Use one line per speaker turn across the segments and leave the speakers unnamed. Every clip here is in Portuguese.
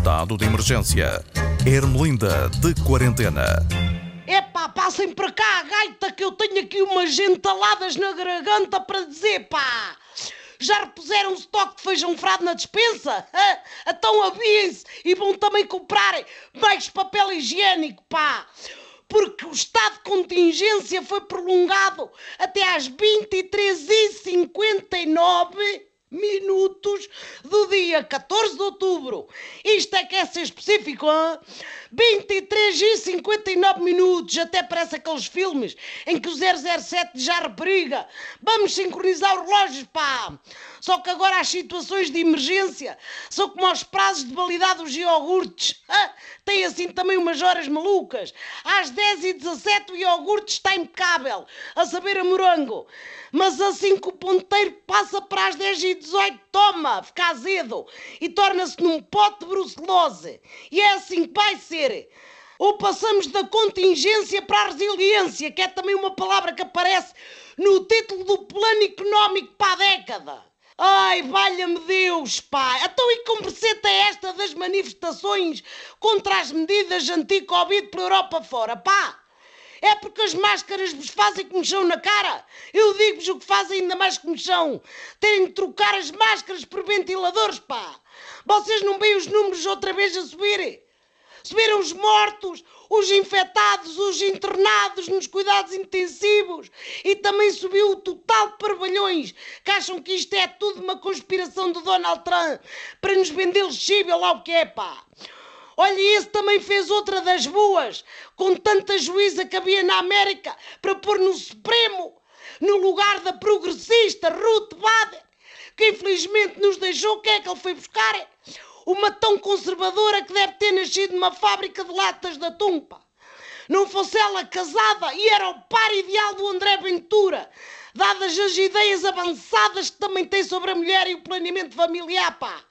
Estado de emergência. Ermelinda de quarentena.
Epá, passem para cá gaita que eu tenho aqui umas gentaladas na garganta para dizer, pá! Já repuseram o estoque de feijão frado na despensa? Então aviem-se e vão também comprar mais papel higiênico, pá! Porque o estado de contingência foi prolongado até às 23h59 minutos do dia 14 de outubro. Isto é que é ser específico, hein? 23 e 59 minutos, até parece aqueles filmes em que o 007 já rebriga. Vamos sincronizar os relógios, pá! Só que agora as situações de emergência são como os prazos de validade dos iogurtes. Ah, tem assim também umas horas malucas. Às 10 e 17 o iogurte está impecável, a saber a morango. Mas assim que o ponteiro passa para as 10 e 18, toma, fica azedo e torna-se num pote de brucelose. E é assim que vai ser. Ou passamos da contingência para a resiliência, que é também uma palavra que aparece no título do plano económico para a década. Ai, valha-me Deus, pá! Então e com receta é esta das manifestações contra as medidas anti-Covid pela Europa fora, pá? É porque as máscaras vos fazem comichão na cara? Eu digo-vos o que fazem ainda mais comichão. Terem de trocar as máscaras por ventiladores, pá! Vocês não veem os números outra vez a subir? Subiram os mortos, os infectados, os internados nos cuidados intensivos e também subiu o total de parvalhões que acham que isto é tudo uma conspiração do Donald Trump para nos vender lexível lá o que é, pá. Olha, esse também fez outra das boas, com tanta juíza que havia na América para pôr no Supremo, no lugar da progressista Ruth Bader, que infelizmente nos deixou. Quem é que ele foi buscar? Uma tão conservadora que deve ter nascido numa fábrica de latas de atum, pá. Não fosse ela casada e era o par ideal do André Ventura, dadas as ideias avançadas que também tem sobre a mulher e o planeamento familiar, pá.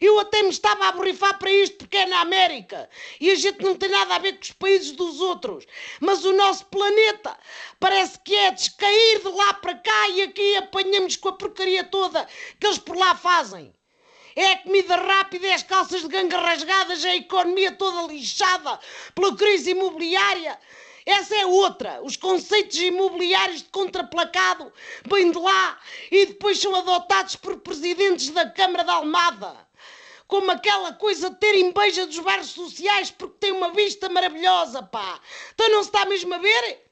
Eu até me estava a borrifar para isto porque é na América e a gente não tem nada a ver com os países dos outros. Mas o nosso planeta parece que é descair de lá para cá e aqui apanhamos com a porcaria toda que eles por lá fazem. É comida rápida, é as calças de ganga rasgadas, é a economia toda lixada pela crise imobiliária. Essa é outra. Os conceitos imobiliários de contraplacado vêm de lá e depois são adotados por presidentes da Câmara da Almada. Como aquela coisa de ter inveja dos bairros sociais porque tem uma vista maravilhosa, pá. Então não se está mesmo a ver?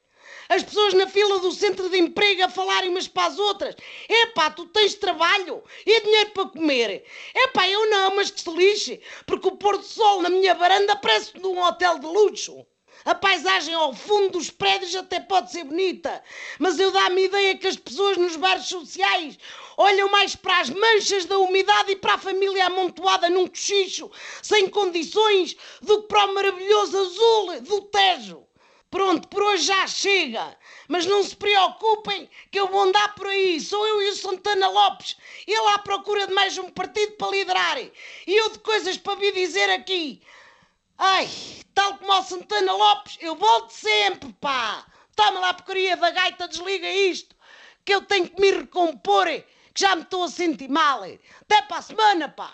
As pessoas na fila do centro de emprego a falarem umas para as outras. Epá, tu tens trabalho e dinheiro para comer. Epá, eu não, mas que se lixe, porque o pôr do sol na minha varanda parece de um hotel de luxo. A paisagem ao fundo dos prédios até pode ser bonita, mas eu dá-me ideia que as pessoas nos bairros sociais olham mais para as manchas da umidade e para a família amontoada num cochicho, sem condições, do que para o maravilhoso azul do Tejo. Pronto, por hoje já chega. Mas não se preocupem que eu vou andar por aí. Sou eu e o Santana Lopes. Ele à procura de mais um partido para liderar. E eu de coisas para vir dizer aqui. Ai, tal como o Santana Lopes, eu volto sempre, pá. Toma lá a porcaria da gaita, desliga isto. Que eu tenho que me recompor, que já me estou a sentir mal. Até para a semana, pá.